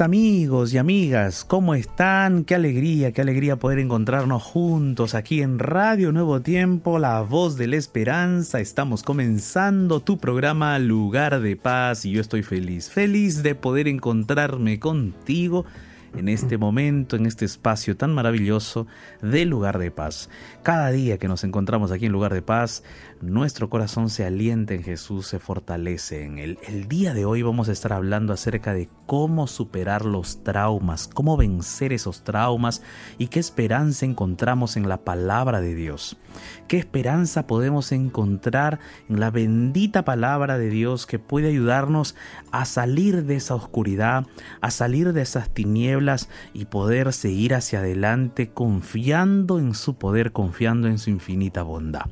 Amigos y amigas, ¿cómo están? Qué alegría, qué alegría poder encontrarnos juntos aquí en Radio Nuevo Tiempo, la voz de la esperanza. Estamos comenzando tu programa Lugar de Paz y yo estoy feliz, feliz de poder encontrarme contigo en este momento, en este espacio tan maravilloso de lugar de paz. Cada día que nos encontramos aquí en lugar de paz, nuestro corazón se alienta en Jesús, se fortalece en Él. El día de hoy vamos a estar hablando acerca de cómo superar los traumas, cómo vencer esos traumas y qué esperanza encontramos en la palabra de Dios. Qué esperanza podemos encontrar en la bendita palabra de Dios que puede ayudarnos a salir de esa oscuridad, a salir de esas tinieblas y poder seguir hacia adelante confiando en su poder, confiando en su infinita bondad.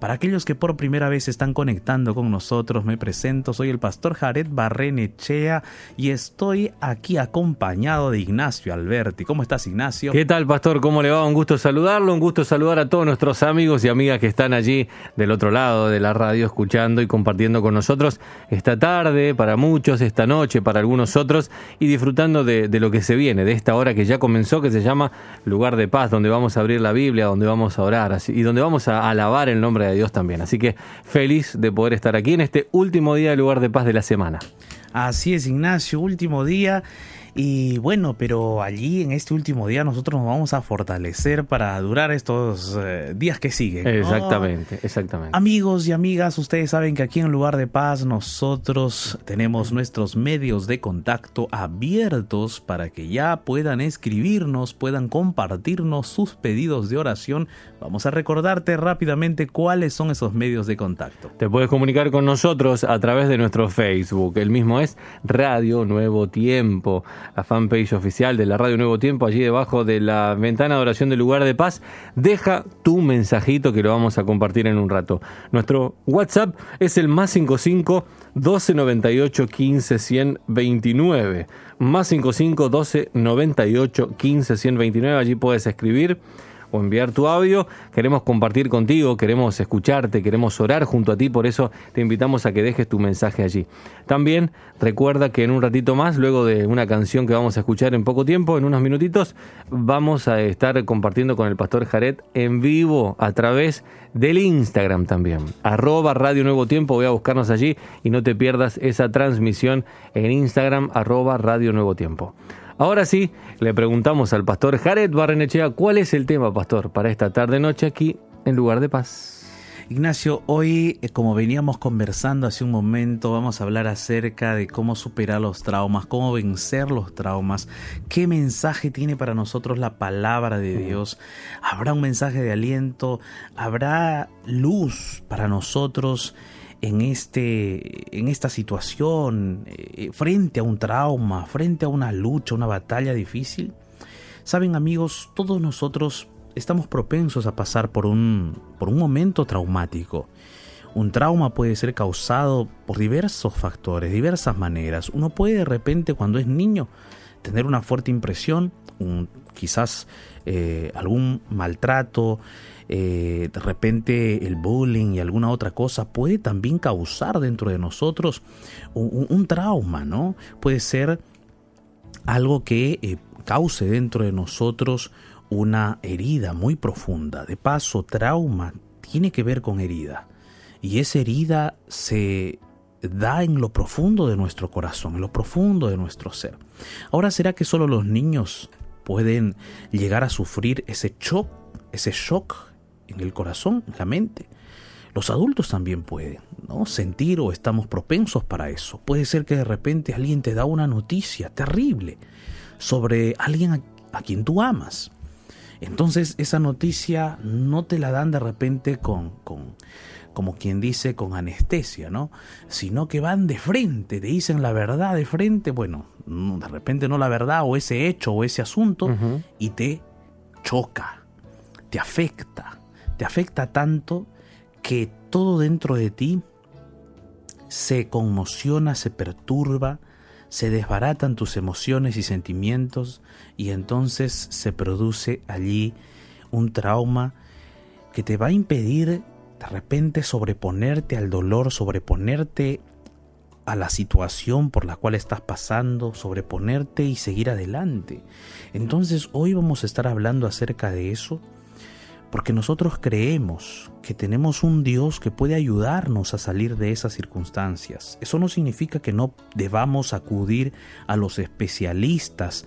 Para aquellos que por primera vez están conectando con nosotros, me presento, soy el pastor Jared Barrenechea y estoy aquí acompañado de Ignacio Alberti. ¿Cómo estás, Ignacio? ¿Qué tal, pastor? ¿Cómo le va? Un gusto saludarlo, un gusto saludar a todos nuestros amigos y amigas que están allí del otro lado de la radio escuchando y compartiendo con nosotros esta tarde, para muchos, esta noche, para algunos otros, y disfrutando de, lo que se viene, de esta hora que ya comenzó, que se llama Lugar de Paz, donde vamos a abrir la Biblia, donde vamos a orar y donde vamos a alabar el nombre de Dios también. Así que feliz de poder estar aquí en este último día de lugar de paz de la semana. Así es, Ignacio, último día y bueno, pero allí en este último día nosotros nos vamos a fortalecer para durar estos eh, días que siguen. Exactamente, exactamente. Amigos y amigas, ustedes saben que aquí en Lugar de Paz nosotros tenemos nuestros medios de contacto abiertos para que ya puedan escribirnos, puedan compartirnos sus pedidos de oración. Vamos a recordarte rápidamente cuáles son esos medios de contacto. Te puedes comunicar con nosotros a través de nuestro Facebook. El mismo es Radio Nuevo Tiempo la fanpage oficial de la Radio Nuevo Tiempo, allí debajo de la ventana de oración del lugar de paz. Deja tu mensajito que lo vamos a compartir en un rato. Nuestro WhatsApp es el más 55 12 98 15 129. Más 55 12 98 15 129. Allí puedes escribir o enviar tu audio. Queremos compartir contigo, queremos escucharte, queremos orar junto a ti, por eso te invitamos a que dejes tu mensaje allí. También recuerda que en un ratito más, luego de una canción que vamos a escuchar en poco tiempo, en unos minutitos, vamos a estar compartiendo con el pastor Jared en vivo a través del Instagram también. Arroba Radio Nuevo Tiempo, voy a buscarnos allí y no te pierdas esa transmisión en Instagram, arroba Radio Nuevo Tiempo. Ahora sí, le preguntamos al pastor Jared Barrenechea cuál es el tema, pastor, para esta tarde-noche aquí en Lugar de Paz. Ignacio, hoy, eh, como veníamos conversando hace un momento, vamos a hablar acerca de cómo superar los traumas, cómo vencer los traumas, qué mensaje tiene para nosotros la palabra de Dios. ¿Habrá un mensaje de aliento? ¿Habrá luz para nosotros? En, este, en esta situación, eh, frente a un trauma, frente a una lucha, una batalla difícil? Saben amigos, todos nosotros estamos propensos a pasar por un, por un momento traumático. Un trauma puede ser causado por diversos factores, diversas maneras. Uno puede de repente cuando es niño tener una fuerte impresión, quizás eh, algún maltrato, eh, de repente el bullying y alguna otra cosa puede también causar dentro de nosotros un, trauma, ¿no? Puede ser algo que eh, cause dentro de nosotros una herida muy profunda. De paso, trauma tiene que ver con herida. Y esa herida se da en lo profundo de nuestro corazón, en lo profundo de nuestro ser. Ahora, ¿será que solo los niños pueden llegar a sufrir ese shock, ese shock en el corazón, en la mente. Los adultos también pueden, ¿no? Sentir o estamos propensos para eso. Puede ser que de repente alguien te da una noticia terrible sobre alguien a, quien tú amas. Entonces esa noticia no te la dan de repente con, con, como quien dice, con anestesia, ¿no? Sino que van de frente, te dicen la verdad de frente, bueno, de repente no la verdad o ese hecho o ese asunto, y te choca, te afecta, te afecta tanto que todo dentro de ti se conmociona, se perturba, se desbaratan tus emociones y sentimientos y entonces se produce allí un trauma que te va a impedir de repente sobreponerte al dolor, sobreponerte a la situación por la cual estás pasando, sobreponerte y seguir adelante. Entonces hoy vamos a estar hablando acerca de eso porque nosotros creemos que tenemos un Dios que puede ayudarnos a salir de esas circunstancias. Eso no significa que no debamos acudir a los especialistas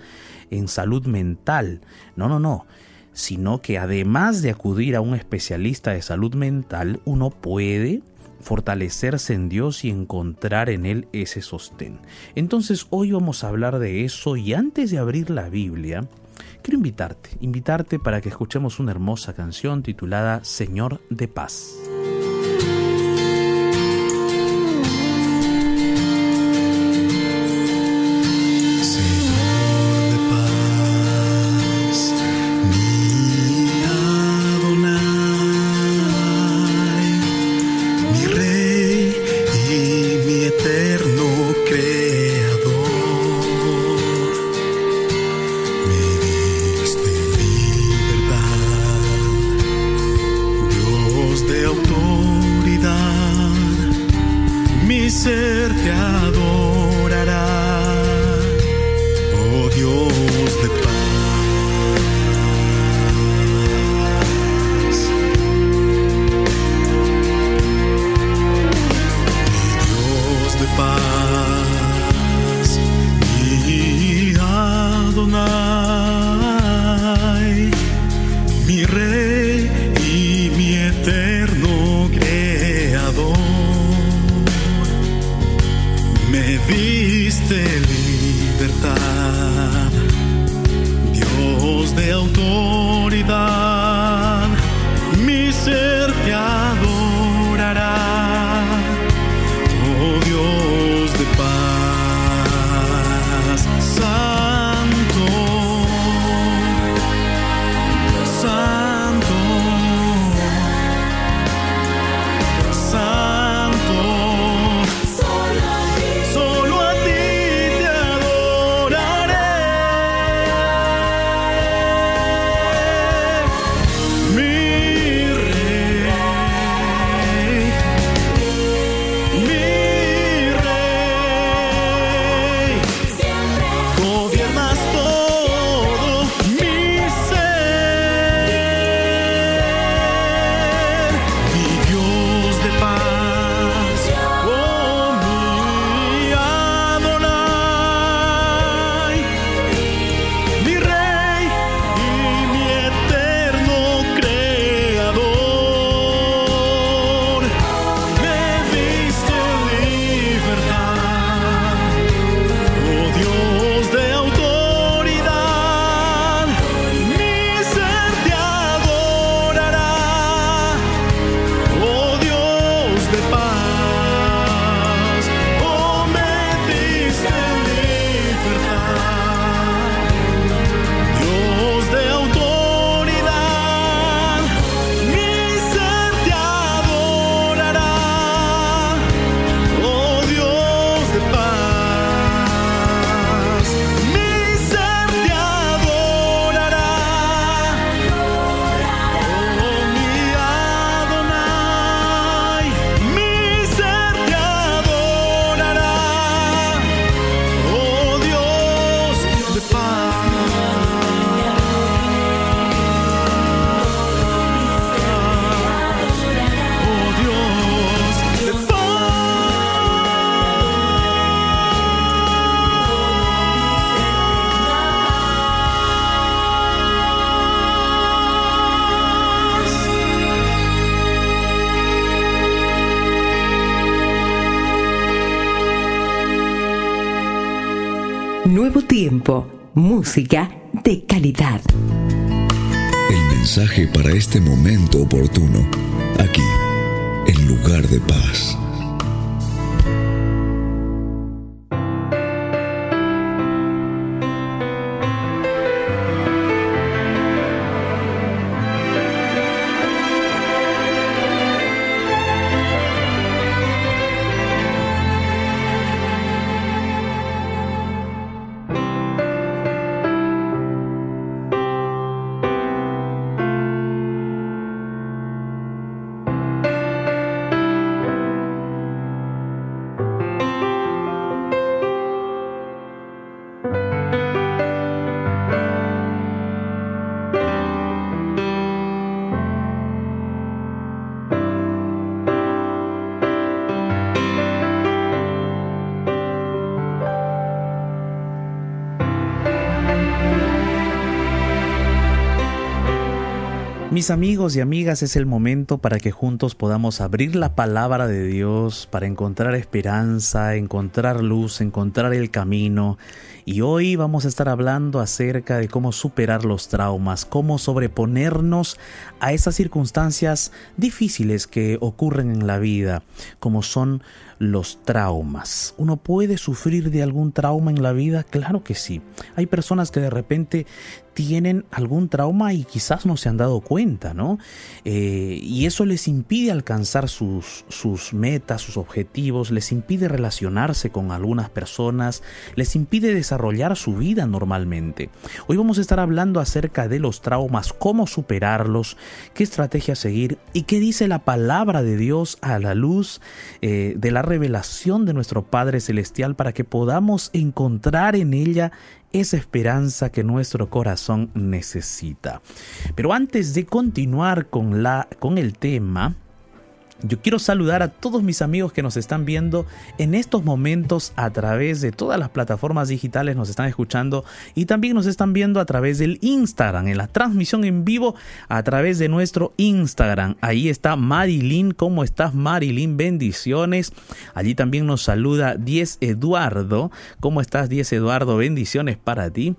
en salud mental. No, no, no. Sino que además de acudir a un especialista de salud mental, uno puede fortalecerse en Dios y encontrar en Él ese sostén. Entonces hoy vamos a hablar de eso y antes de abrir la Biblia, quiero invitarte, invitarte para que escuchemos una hermosa canción titulada Señor de Paz. Tiempo, música de calidad. El mensaje para este momento oportuno, aquí, en lugar de paz. Mis amigos y amigas, es el momento para que juntos podamos abrir la palabra de Dios, para encontrar esperanza, encontrar luz, encontrar el camino. Y hoy vamos a estar hablando acerca de cómo superar los traumas, cómo sobreponernos a esas circunstancias difíciles que ocurren en la vida, como son los traumas. ¿Uno puede sufrir de algún trauma en la vida? Claro que sí. Hay personas que de repente tienen algún trauma y quizás no se han dado cuenta, ¿no? Eh, y eso les impide alcanzar sus, sus metas, sus objetivos, les impide relacionarse con algunas personas, les impide desarrollar su vida normalmente. Hoy vamos a estar hablando acerca de los traumas, cómo superarlos, qué estrategia seguir y qué dice la palabra de Dios a la luz eh, de la revelación de nuestro Padre Celestial para que podamos encontrar en ella esa esperanza que nuestro corazón necesita. Pero antes de continuar con, la, con el tema, yo quiero saludar a todos mis amigos que nos están viendo en estos momentos a través de todas las plataformas digitales, nos están escuchando y también nos están viendo a través del Instagram, en la transmisión en vivo a través de nuestro Instagram. Ahí está Marilyn, ¿cómo estás Marilyn? Bendiciones. Allí también nos saluda Diez Eduardo, ¿cómo estás Diez Eduardo? Bendiciones para ti.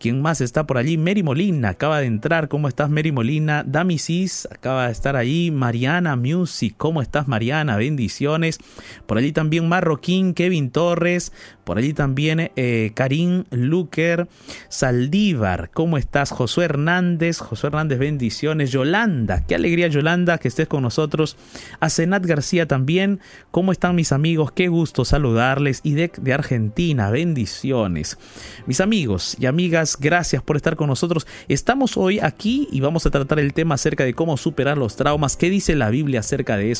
¿Quién más está por allí? Mary Molina, acaba de entrar, ¿cómo estás Mary Molina? Damisis, acaba de estar ahí. Mariana Music, ¿Cómo estás, Mariana? Bendiciones. Por allí también Marroquín, Kevin Torres. Por allí también eh, Karim Luker, Saldívar. ¿Cómo estás, Josué Hernández? Josué Hernández, bendiciones. Yolanda, qué alegría, Yolanda, que estés con nosotros. Asenat García también. ¿Cómo están mis amigos? Qué gusto saludarles. IDEC de Argentina, bendiciones. Mis amigos y amigas, gracias por estar con nosotros. Estamos hoy aquí y vamos a tratar el tema acerca de cómo superar los traumas. ¿Qué dice la Biblia acerca de eso?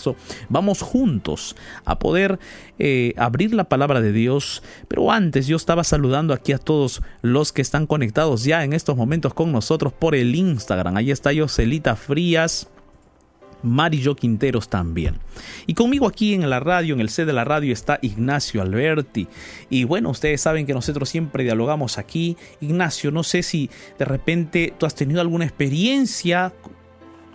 Vamos juntos a poder eh, abrir la palabra de Dios. Pero antes yo estaba saludando aquí a todos los que están conectados ya en estos momentos con nosotros por el Instagram. Ahí está Yoselita Frías. Marillo Quinteros también. Y conmigo aquí en la radio, en el C de la radio, está Ignacio Alberti. Y bueno, ustedes saben que nosotros siempre dialogamos aquí. Ignacio, no sé si de repente tú has tenido alguna experiencia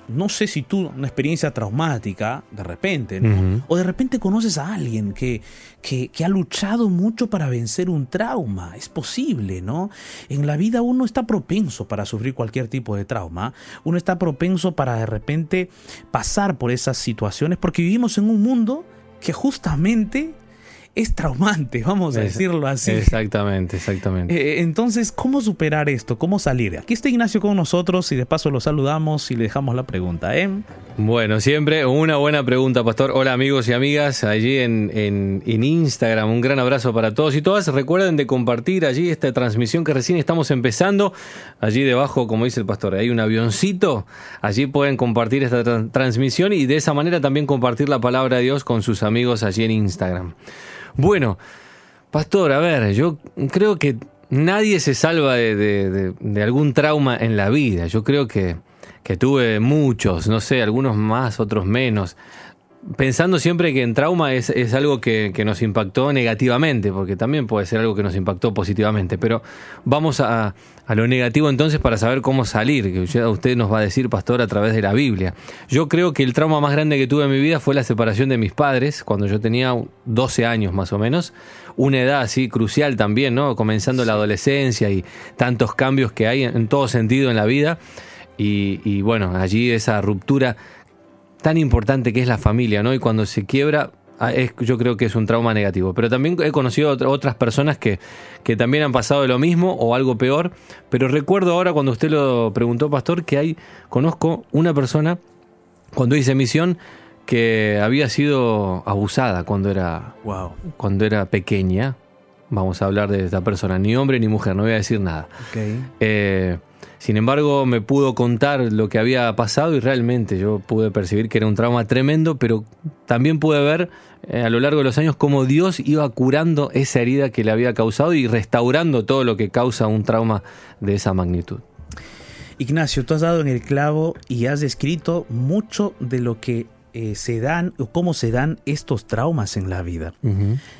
no sé si tú, una experiencia traumática, de repente, ¿no? O de repente conoces a alguien que, que, ha luchado mucho para vencer un trauma. Es posible, ¿no? En la vida uno está propenso para sufrir cualquier tipo de trauma. Uno está propenso para de repente pasar por esas situaciones porque vivimos en un mundo que justamente es traumante, vamos a decirlo así. Exactamente, exactamente. Eh, entonces, ¿cómo superar esto? ¿Cómo salir? Aquí está Ignacio con nosotros y de paso lo saludamos y le dejamos la pregunta. ¿eh? Bueno, siempre una buena pregunta, Pastor. Hola amigos y amigas allí en, en, Instagram. Un gran abrazo para todos y todas. Recuerden de compartir allí esta transmisión que recién estamos empezando. Allí debajo, como dice el Pastor, hay un avioncito. Allí pueden compartir esta transmisión y de esa manera también compartir la palabra de Dios con sus amigos allí en Instagram. Bueno, pastor, a ver, yo creo que nadie se salva de, algún trauma en la vida. Yo creo que, que tuve muchos, no sé, algunos más, otros menos pensando siempre que en trauma es, algo que, nos impactó negativamente, porque también puede ser algo que nos impactó positivamente, pero vamos a, lo negativo entonces para saber cómo salir, que usted nos va a decir, pastor, a través de la Biblia. Yo creo que el trauma más grande que tuve en mi vida fue la separación de mis padres, cuando yo tenía 12 años más o menos, una edad así crucial también, ¿no? Comenzando la adolescencia y tantos cambios que hay en, todo sentido en la vida. Y, y bueno, allí esa ruptura tan importante que es la familia, ¿no? Y cuando se quiebra, ah, yo creo que es un trauma negativo. Pero también he conocido otras personas que, que también han pasado lo mismo o algo peor. Pero recuerdo ahora cuando usted lo preguntó, Pastor, que hay, conozco una persona, cuando hice misión, que había sido abusada cuando era, wow. cuando era pequeña. Vamos a hablar de esta persona, ni hombre ni mujer, no voy a decir nada. Okay. Eh, sin embargo, me pudo contar lo que había pasado y realmente yo pude percibir que era un trauma tremendo, pero también pude ver eh, a lo largo de los años cómo Dios iba curando esa herida que le había causado y restaurando todo lo que causa un trauma de esa magnitud. Ignacio, tú has dado en el clavo y has descrito mucho de lo que eh, se dan o cómo se dan estos traumas en la vida.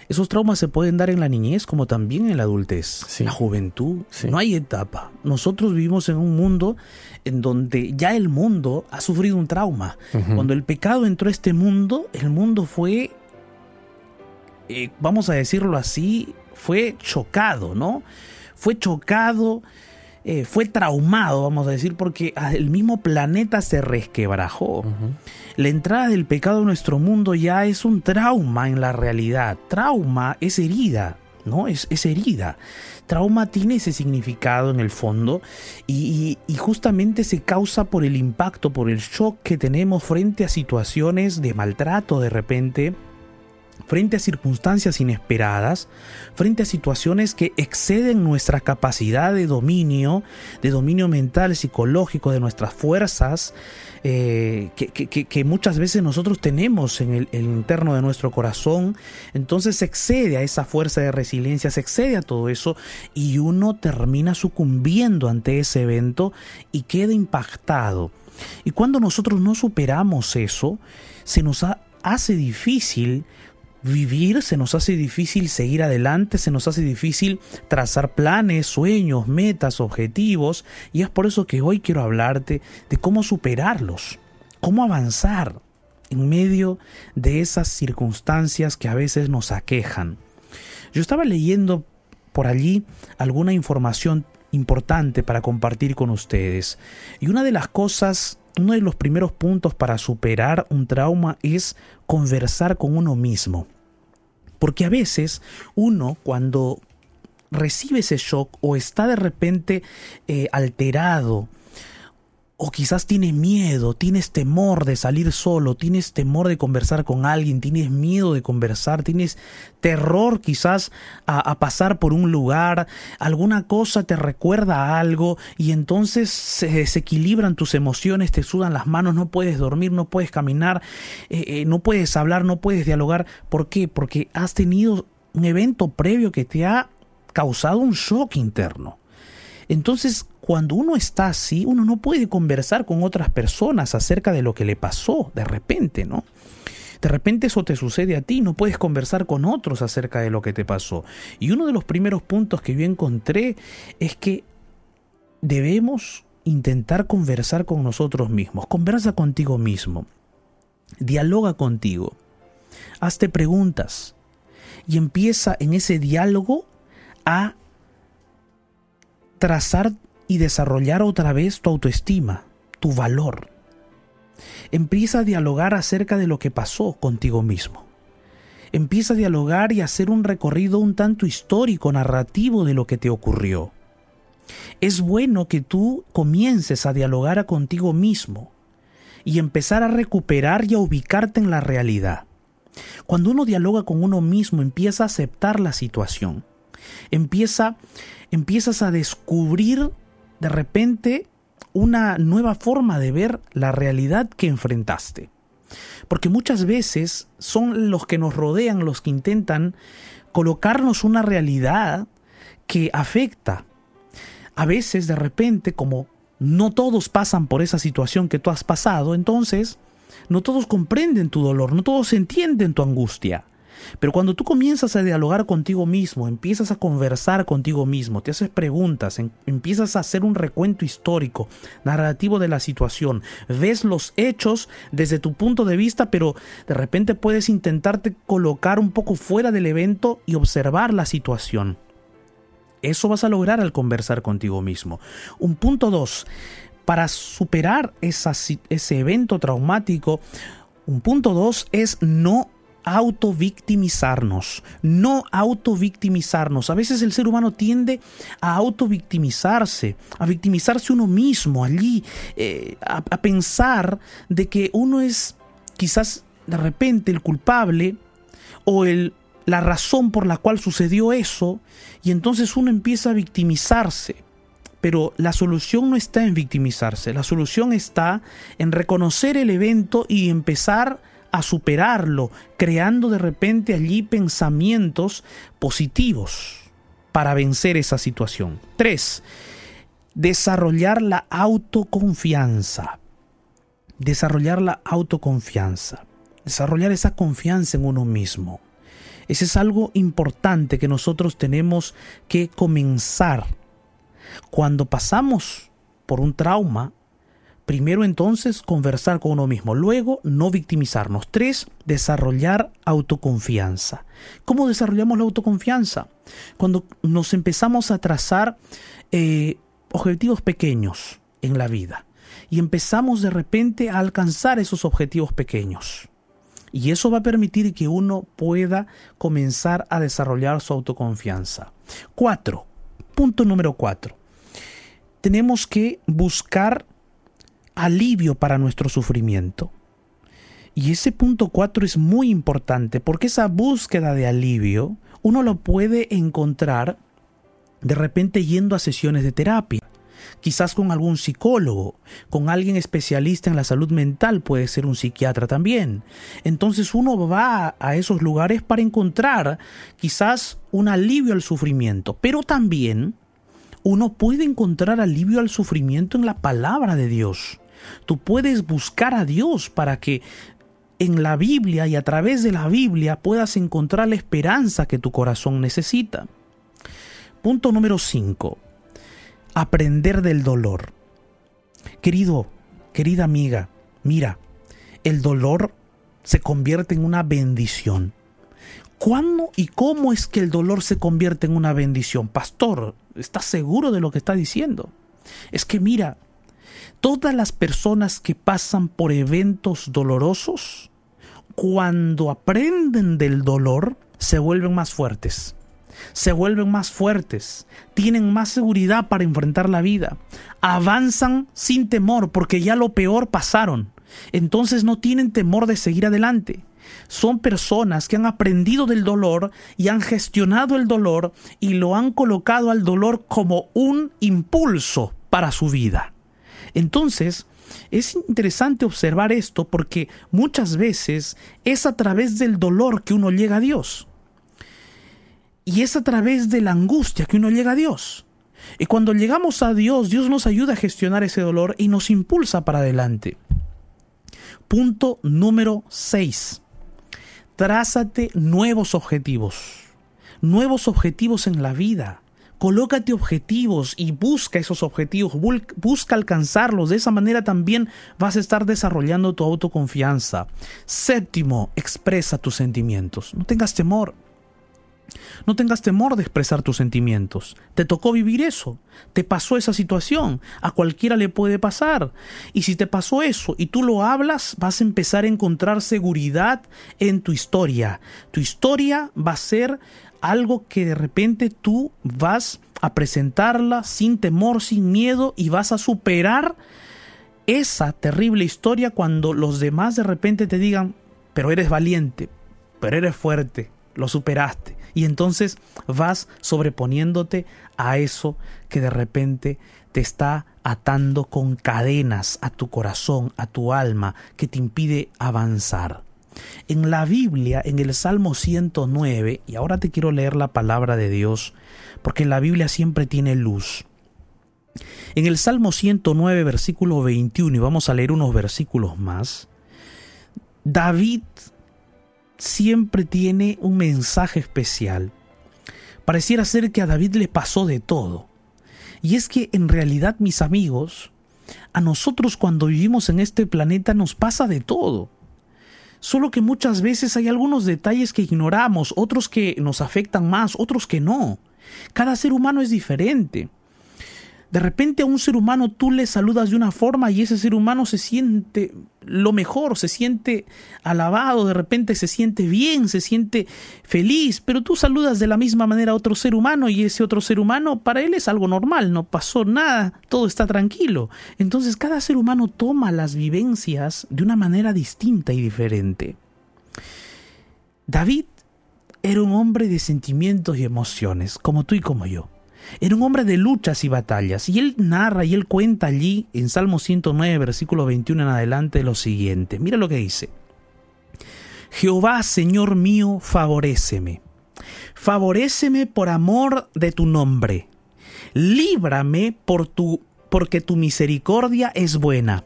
Esos traumas se pueden dar en la niñez como también en la adultez, Sí. la juventud. Sí. No hay etapa. Nosotros vivimos en un mundo en donde ya el mundo ha sufrido un trauma. Cuando el pecado entró a este mundo, el mundo fue, eh, vamos a decirlo así, fue chocado, ¿no? Fue chocado, eh, fue traumado, vamos a decir, porque el mismo planeta se resquebrajó. La entrada del pecado en nuestro mundo ya es un trauma en la realidad. Trauma es herida, ¿no? Es, es herida. Trauma tiene ese significado en el fondo y, y- y justamente se causa por el impacto, por el shock que tenemos frente a situaciones de maltrato de repente, frente a circunstancias inesperadas, frente a situaciones que exceden nuestra capacidad de dominio, de dominio mental, psicológico, de nuestras fuerzas, eh, que, muchas veces nosotros tenemos en el, el interno de nuestro corazón, entonces se excede a esa fuerza de resiliencia, se excede a todo eso y uno termina sucumbiendo ante ese evento y queda impactado. Y cuando nosotros no superamos eso, se nos ha- hace difícil vivir, se nos hace difícil seguir adelante, se nos hace difícil trazar planes, sueños, metas, objetivos, y es por eso que hoy quiero hablarte de cómo superarlos, cómo avanzar en medio de esas circunstancias que a veces nos aquejan. Yo estaba leyendo por allí alguna información importante para compartir con ustedes. Y una de las cosas, uno de los primeros puntos para superar un trauma es conversar con uno mismo. Porque a veces uno cuando recibe ese shock o está de repente eh, alterado, o quizás tienes miedo, tienes temor de salir solo, tienes temor de conversar con alguien, tienes miedo de conversar, tienes terror quizás a, pasar por un lugar, alguna cosa te recuerda a algo y entonces se desequilibran tus emociones, te sudan las manos, no puedes dormir, no puedes caminar, eh, eh, no puedes hablar, no puedes dialogar. ¿Por qué? Porque has tenido un evento previo que te ha causado un shock interno. Entonces, cuando uno está así, uno no puede conversar con otras personas acerca de lo que le pasó de repente, ¿no? De repente eso te sucede a ti, no puedes conversar con otros acerca de lo que te pasó. Y uno de los primeros puntos que yo encontré es que debemos intentar conversar con nosotros mismos. Conversa contigo mismo. Dialoga contigo. Hazte preguntas. Y empieza en ese diálogo a trazar y desarrollar otra vez tu autoestima, tu valor. Empieza a dialogar acerca de lo que pasó contigo mismo. Empieza a dialogar y a hacer un recorrido un tanto histórico, narrativo de lo que te ocurrió. Es bueno que tú comiences a dialogar contigo mismo y empezar a recuperar y a ubicarte en la realidad. Cuando uno dialoga con uno mismo, empieza a aceptar la situación. Empieza, empiezas a descubrir de repente una nueva forma de ver la realidad que enfrentaste. Porque muchas veces son los que nos rodean los que intentan colocarnos una realidad que afecta. A veces de repente, como no todos pasan por esa situación que tú has pasado, entonces no todos comprenden tu dolor, no todos entienden tu angustia. Pero cuando tú comienzas a dialogar contigo mismo, empiezas a conversar contigo mismo, te haces preguntas, em- empiezas a hacer un recuento histórico, narrativo de la situación, ves los hechos desde tu punto de vista, pero de repente puedes intentarte colocar un poco fuera del evento y observar la situación. Eso vas a lograr al conversar contigo mismo. Un punto dos, para superar ese evento traumático, un punto dos es no autovictimizarnos, no autovictimizarnos. A veces el ser humano tiende a autovictimizarse, a victimizarse uno mismo allí, eh, a, a pensar de que uno es quizás de repente el culpable o el, la razón por la cual sucedió eso, y entonces uno empieza a victimizarse. Pero la solución no está en victimizarse, la solución está en reconocer el evento y empezar a superarlo, creando de repente allí pensamientos positivos para vencer esa situación. 3. Desarrollar la autoconfianza. desarrollar la autoconfianza, desarrollar esa confianza en uno mismo. Ese es algo importante que nosotros tenemos que comenzar. Cuando pasamos por un trauma, primero entonces conversar con uno mismo, luego no victimizarnos. Tres, desarrollar autoconfianza. ¿Cómo desarrollamos la autoconfianza? Cuando nos empezamos a trazar eh, objetivos pequeños en la vida y empezamos de repente a alcanzar esos objetivos pequeños. Y eso va a permitir que uno pueda comenzar a desarrollar su autoconfianza. Cuatro. Punto número cuatro. Tenemos que buscar alivio para nuestro sufrimiento. Y ese punto cuatro es muy importante porque esa búsqueda de alivio uno lo puede encontrar de repente yendo a sesiones de terapia quizás con algún psicólogo, con alguien especialista en la salud mental, puede ser un psiquiatra también. Entonces uno va a esos lugares para encontrar quizás un alivio al sufrimiento, pero también uno puede encontrar alivio al sufrimiento en la palabra de Dios. Tú puedes buscar a Dios para que en la Biblia y a través de la Biblia puedas encontrar la esperanza que tu corazón necesita. Punto número 5 aprender del dolor. Querido, querida amiga, mira, el dolor se convierte en una bendición. ¿Cuándo y cómo es que el dolor se convierte en una bendición? Pastor, ¿estás seguro de lo que está diciendo? Es que mira, todas las personas que pasan por eventos dolorosos, cuando aprenden del dolor, se vuelven más fuertes se vuelven más fuertes, tienen más seguridad para enfrentar la vida, avanzan sin temor porque ya lo peor pasaron, entonces no tienen temor de seguir adelante. Son personas que han aprendido del dolor y han gestionado el dolor y lo han colocado al dolor como un impulso para su vida. Entonces, es interesante observar esto porque muchas veces es a través del dolor que uno llega a Dios. Y es a través de la angustia que uno llega a Dios. Y cuando llegamos a Dios, Dios nos ayuda a gestionar ese dolor y nos impulsa para adelante. Punto número 6. Trázate nuevos objetivos. Nuevos objetivos en la vida. Colócate objetivos y busca esos objetivos, busca alcanzarlos. De esa manera también vas a estar desarrollando tu autoconfianza. Séptimo, expresa tus sentimientos. No tengas temor. No tengas temor de expresar tus sentimientos. Te tocó vivir eso. Te pasó esa situación. A cualquiera le puede pasar. Y si te pasó eso y tú lo hablas, vas a empezar a encontrar seguridad en tu historia. Tu historia va a ser algo que de repente tú vas a presentarla sin temor, sin miedo y vas a superar esa terrible historia cuando los demás de repente te digan, pero eres valiente, pero eres fuerte, lo superaste y entonces vas sobreponiéndote a eso que de repente te está atando con cadenas a tu corazón, a tu alma, que te impide avanzar. En la Biblia, en el Salmo 109, y ahora te quiero leer la palabra de Dios, porque la Biblia siempre tiene luz. En el Salmo 109, versículo 21, y vamos a leer unos versículos más, David siempre tiene un mensaje especial. Pareciera ser que a David le pasó de todo. Y es que en realidad, mis amigos, a nosotros cuando vivimos en este planeta nos pasa de todo. Solo que muchas veces hay algunos detalles que ignoramos, otros que nos afectan más, otros que no. Cada ser humano es diferente. De repente a un ser humano tú le saludas de una forma y ese ser humano se siente lo mejor, se siente alabado, de repente se siente bien, se siente feliz, pero tú saludas de la misma manera a otro ser humano y ese otro ser humano para él es algo normal, no pasó nada, todo está tranquilo. Entonces cada ser humano toma las vivencias de una manera distinta y diferente. David era un hombre de sentimientos y emociones, como tú y como yo. Era un hombre de luchas y batallas. Y él narra y él cuenta allí en Salmo 109, versículo 21 en adelante lo siguiente. Mira lo que dice. Jehová, Señor mío, favoréceme. Favoréceme por amor de tu nombre. Líbrame por tu, porque tu misericordia es buena.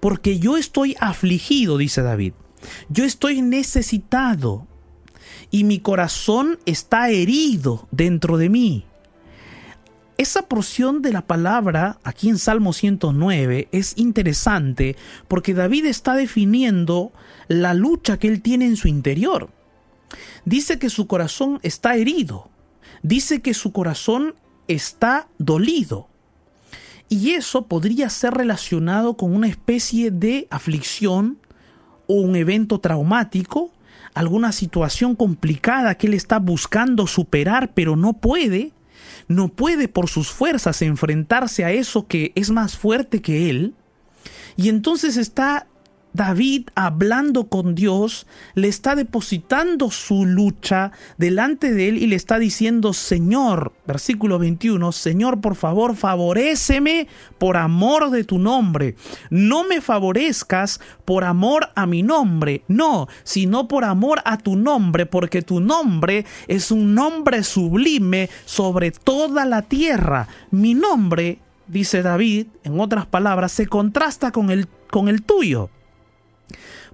Porque yo estoy afligido, dice David. Yo estoy necesitado y mi corazón está herido dentro de mí. Esa porción de la palabra aquí en Salmo 109 es interesante porque David está definiendo la lucha que él tiene en su interior. Dice que su corazón está herido, dice que su corazón está dolido. Y eso podría ser relacionado con una especie de aflicción o un evento traumático, alguna situación complicada que él está buscando superar pero no puede, no puede por sus fuerzas enfrentarse a eso que es más fuerte que él, y entonces está David hablando con Dios, le está depositando su lucha delante de él y le está diciendo, Señor, versículo 21, Señor, por favor, favoréceme por amor de tu nombre. No me favorezcas por amor a mi nombre, no, sino por amor a tu nombre, porque tu nombre es un nombre sublime sobre toda la tierra. Mi nombre, dice David, en otras palabras, se contrasta con el, con el tuyo.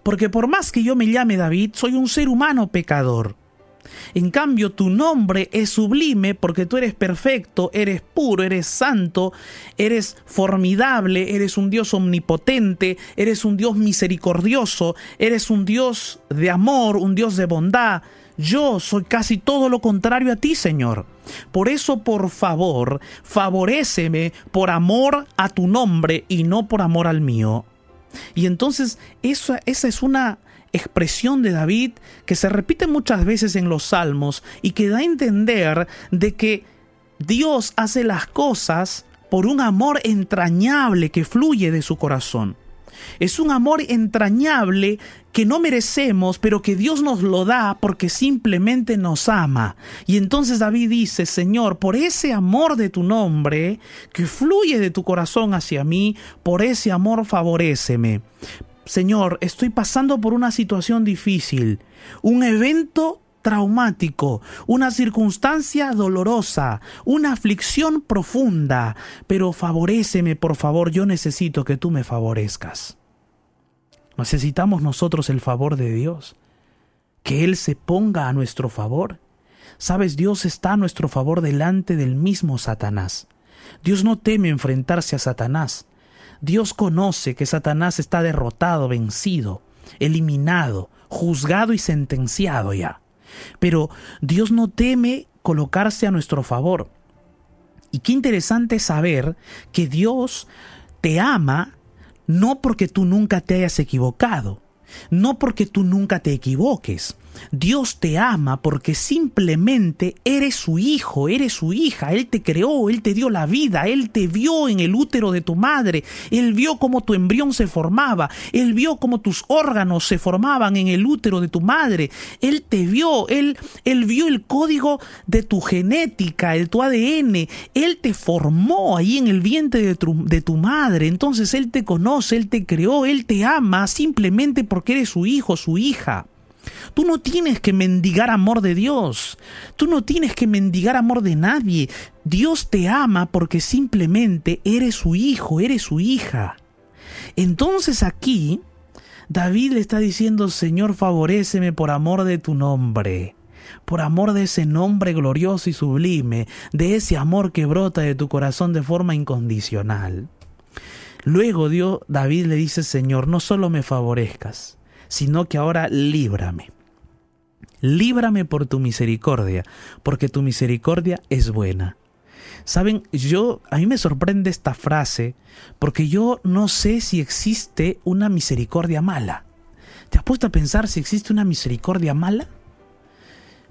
Porque por más que yo me llame David, soy un ser humano pecador. En cambio, tu nombre es sublime porque tú eres perfecto, eres puro, eres santo, eres formidable, eres un Dios omnipotente, eres un Dios misericordioso, eres un Dios de amor, un Dios de bondad. Yo soy casi todo lo contrario a ti, Señor. Por eso, por favor, favoréceme por amor a tu nombre y no por amor al mío. Y entonces esa, es una expresión de David que se repite muchas veces en los salmos y que da a entender de que Dios hace las cosas por un amor entrañable que fluye de su corazón. Es un amor entrañable que no merecemos, pero que Dios nos lo da porque simplemente nos ama. Y entonces David dice, Señor, por ese amor de tu nombre, que fluye de tu corazón hacia mí, por ese amor favoréceme. Señor, estoy pasando por una situación difícil, un evento traumático, una circunstancia dolorosa, una aflicción profunda, pero favoréceme, por favor, yo necesito que tú me favorezcas. Necesitamos nosotros el favor de Dios, que Él se ponga a nuestro favor. Sabes, Dios está a nuestro favor delante del mismo Satanás. Dios no teme enfrentarse a Satanás. Dios conoce que Satanás está derrotado, vencido, eliminado, juzgado y sentenciado ya. Pero Dios no teme colocarse a nuestro favor. Y qué interesante saber que Dios te ama no porque tú nunca te hayas equivocado, no porque tú nunca te equivoques, Dios te ama porque simplemente eres su hijo, eres su hija. Él te creó, Él te dio la vida, Él te vio en el útero de tu madre, Él vio cómo tu embrión se formaba, Él vio cómo tus órganos se formaban en el útero de tu madre, Él te vio, Él, él vio el código de tu genética, el tu ADN, Él te formó ahí en el vientre de tu, de tu madre. Entonces Él te conoce, Él te creó, Él te ama simplemente porque eres su hijo, su hija. Tú no tienes que mendigar amor de Dios. Tú no tienes que mendigar amor de nadie. Dios te ama porque simplemente eres su hijo, eres su hija. Entonces aquí David le está diciendo, Señor, favoréceme por amor de tu nombre, por amor de ese nombre glorioso y sublime, de ese amor que brota de tu corazón de forma incondicional. Luego Dios, David le dice, Señor, no solo me favorezcas, sino que ahora líbrame. Líbrame por tu misericordia, porque tu misericordia es buena. Saben, yo a mí me sorprende esta frase porque yo no sé si existe una misericordia mala. ¿Te has puesto a pensar si existe una misericordia mala?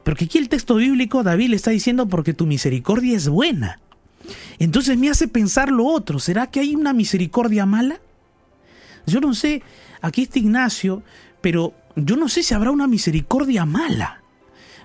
Porque aquí el texto bíblico David le está diciendo porque tu misericordia es buena. Entonces me hace pensar lo otro, ¿será que hay una misericordia mala? Yo no sé, aquí está Ignacio pero yo no sé si habrá una misericordia mala.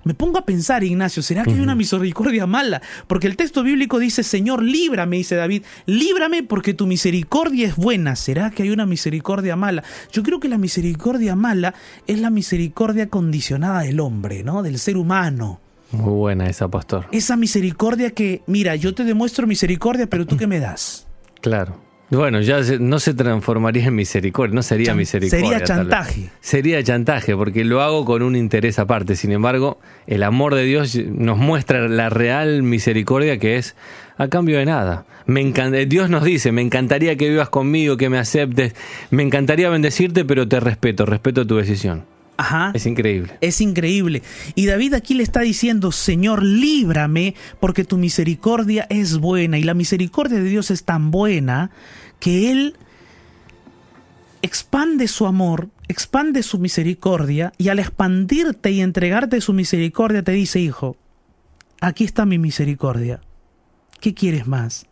Me pongo a pensar, Ignacio, ¿será que hay una misericordia mala? Porque el texto bíblico dice, Señor, líbrame, dice David, líbrame porque tu misericordia es buena. ¿Será que hay una misericordia mala? Yo creo que la misericordia mala es la misericordia condicionada del hombre, ¿no? Del ser humano. Muy buena esa, pastor. Esa misericordia que, mira, yo te demuestro misericordia, pero tú qué me das. Claro. Bueno, ya no se transformaría en misericordia, no sería misericordia. Sería chantaje. Sería chantaje, porque lo hago con un interés aparte. Sin embargo, el amor de Dios nos muestra la real misericordia que es a cambio de nada. Me Dios nos dice, me encantaría que vivas conmigo, que me aceptes, me encantaría bendecirte, pero te respeto, respeto tu decisión. Ajá. Es increíble. Es increíble. Y David aquí le está diciendo, Señor, líbrame porque tu misericordia es buena. Y la misericordia de Dios es tan buena que Él expande su amor, expande su misericordia y al expandirte y entregarte su misericordia te dice, hijo, aquí está mi misericordia. ¿Qué quieres más?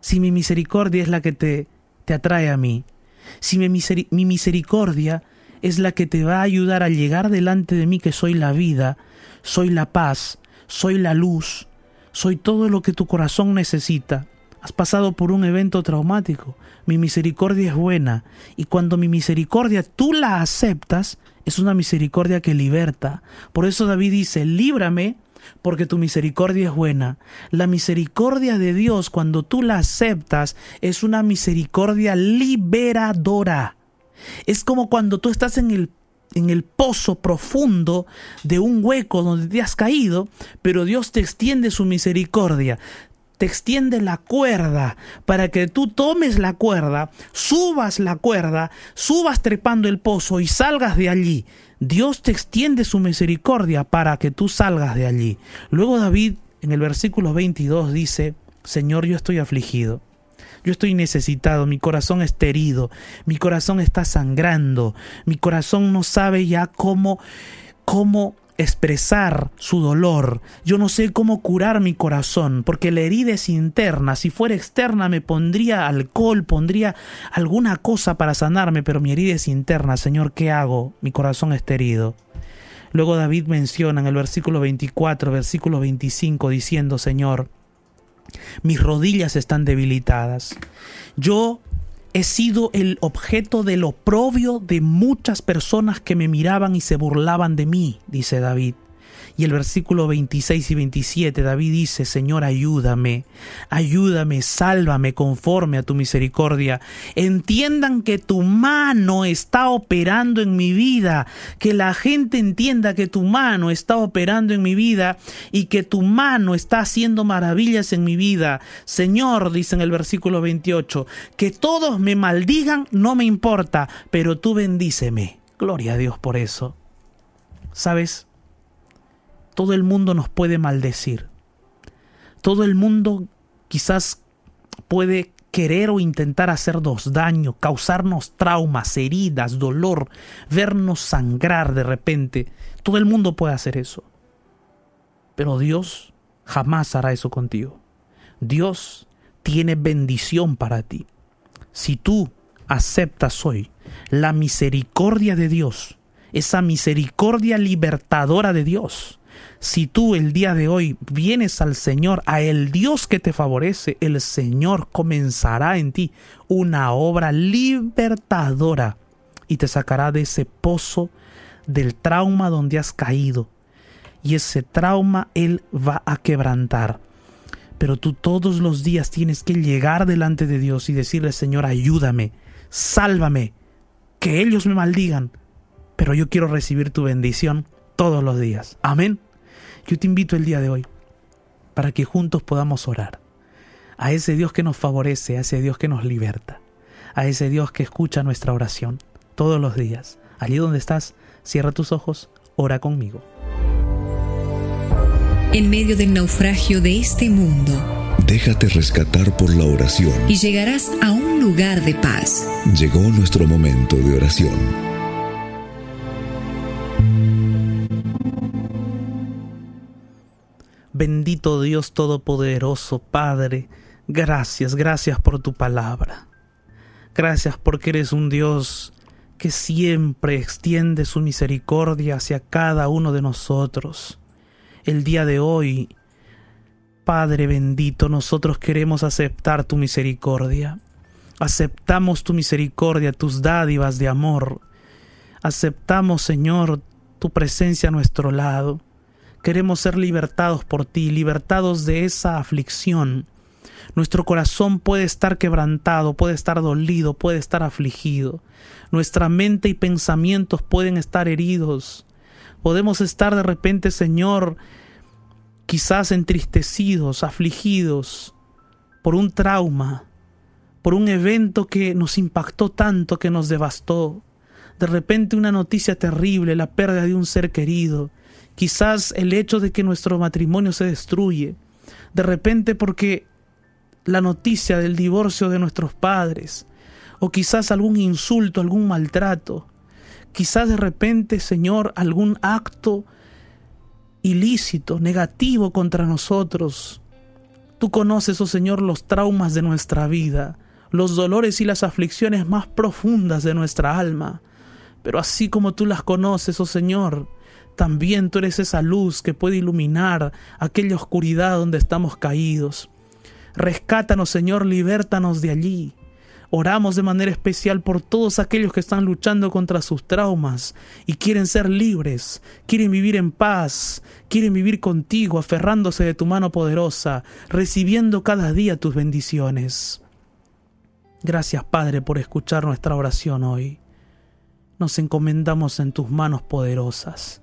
Si mi misericordia es la que te, te atrae a mí, si mi, mi misericordia es la que te va a ayudar a llegar delante de mí que soy la vida, soy la paz, soy la luz, soy todo lo que tu corazón necesita. Has pasado por un evento traumático. Mi misericordia es buena. Y cuando mi misericordia tú la aceptas, es una misericordia que liberta. Por eso David dice, líbrame porque tu misericordia es buena. La misericordia de Dios, cuando tú la aceptas, es una misericordia liberadora. Es como cuando tú estás en el en el pozo profundo de un hueco donde te has caído, pero Dios te extiende su misericordia, te extiende la cuerda para que tú tomes la cuerda, subas la cuerda, subas trepando el pozo y salgas de allí. Dios te extiende su misericordia para que tú salgas de allí. Luego David en el versículo 22 dice, Señor, yo estoy afligido. Yo estoy necesitado, mi corazón está herido, mi corazón está sangrando, mi corazón no sabe ya cómo, cómo expresar su dolor. Yo no sé cómo curar mi corazón, porque la herida es interna. Si fuera externa me pondría alcohol, pondría alguna cosa para sanarme, pero mi herida es interna. Señor, ¿qué hago? Mi corazón está herido. Luego David menciona en el versículo 24, versículo 25, diciendo, Señor, mis rodillas están debilitadas. Yo he sido el objeto del oprobio de muchas personas que me miraban y se burlaban de mí, dice David. Y el versículo 26 y 27, David dice, Señor, ayúdame, ayúdame, sálvame conforme a tu misericordia. Entiendan que tu mano está operando en mi vida, que la gente entienda que tu mano está operando en mi vida y que tu mano está haciendo maravillas en mi vida. Señor, dice en el versículo 28, que todos me maldigan, no me importa, pero tú bendíceme. Gloria a Dios por eso. ¿Sabes? Todo el mundo nos puede maldecir. Todo el mundo quizás puede querer o intentar hacernos daño, causarnos traumas, heridas, dolor, vernos sangrar de repente. Todo el mundo puede hacer eso. Pero Dios jamás hará eso contigo. Dios tiene bendición para ti. Si tú aceptas hoy la misericordia de Dios, esa misericordia libertadora de Dios, si tú el día de hoy vienes al Señor, a el Dios que te favorece, el Señor comenzará en ti una obra libertadora y te sacará de ese pozo del trauma donde has caído. Y ese trauma Él va a quebrantar. Pero tú todos los días tienes que llegar delante de Dios y decirle, Señor, ayúdame, sálvame, que ellos me maldigan, pero yo quiero recibir tu bendición todos los días. Amén. Yo te invito el día de hoy para que juntos podamos orar a ese Dios que nos favorece, a ese Dios que nos liberta, a ese Dios que escucha nuestra oración todos los días. Allí donde estás, cierra tus ojos, ora conmigo. En medio del naufragio de este mundo, déjate rescatar por la oración y llegarás a un lugar de paz. Llegó nuestro momento de oración. Bendito Dios Todopoderoso, Padre, gracias, gracias por tu palabra. Gracias porque eres un Dios que siempre extiende su misericordia hacia cada uno de nosotros. El día de hoy, Padre bendito, nosotros queremos aceptar tu misericordia. Aceptamos tu misericordia, tus dádivas de amor. Aceptamos, Señor, tu presencia a nuestro lado. Queremos ser libertados por ti, libertados de esa aflicción. Nuestro corazón puede estar quebrantado, puede estar dolido, puede estar afligido. Nuestra mente y pensamientos pueden estar heridos. Podemos estar de repente, Señor, quizás entristecidos, afligidos por un trauma, por un evento que nos impactó tanto, que nos devastó. De repente una noticia terrible, la pérdida de un ser querido, quizás el hecho de que nuestro matrimonio se destruye, de repente porque la noticia del divorcio de nuestros padres, o quizás algún insulto, algún maltrato, quizás de repente, Señor, algún acto ilícito, negativo contra nosotros. Tú conoces, oh Señor, los traumas de nuestra vida, los dolores y las aflicciones más profundas de nuestra alma. Pero así como tú las conoces, oh Señor, también tú eres esa luz que puede iluminar aquella oscuridad donde estamos caídos. Rescátanos, Señor, libértanos de allí. Oramos de manera especial por todos aquellos que están luchando contra sus traumas y quieren ser libres, quieren vivir en paz, quieren vivir contigo, aferrándose de tu mano poderosa, recibiendo cada día tus bendiciones. Gracias, Padre, por escuchar nuestra oración hoy. Nos encomendamos en tus manos poderosas.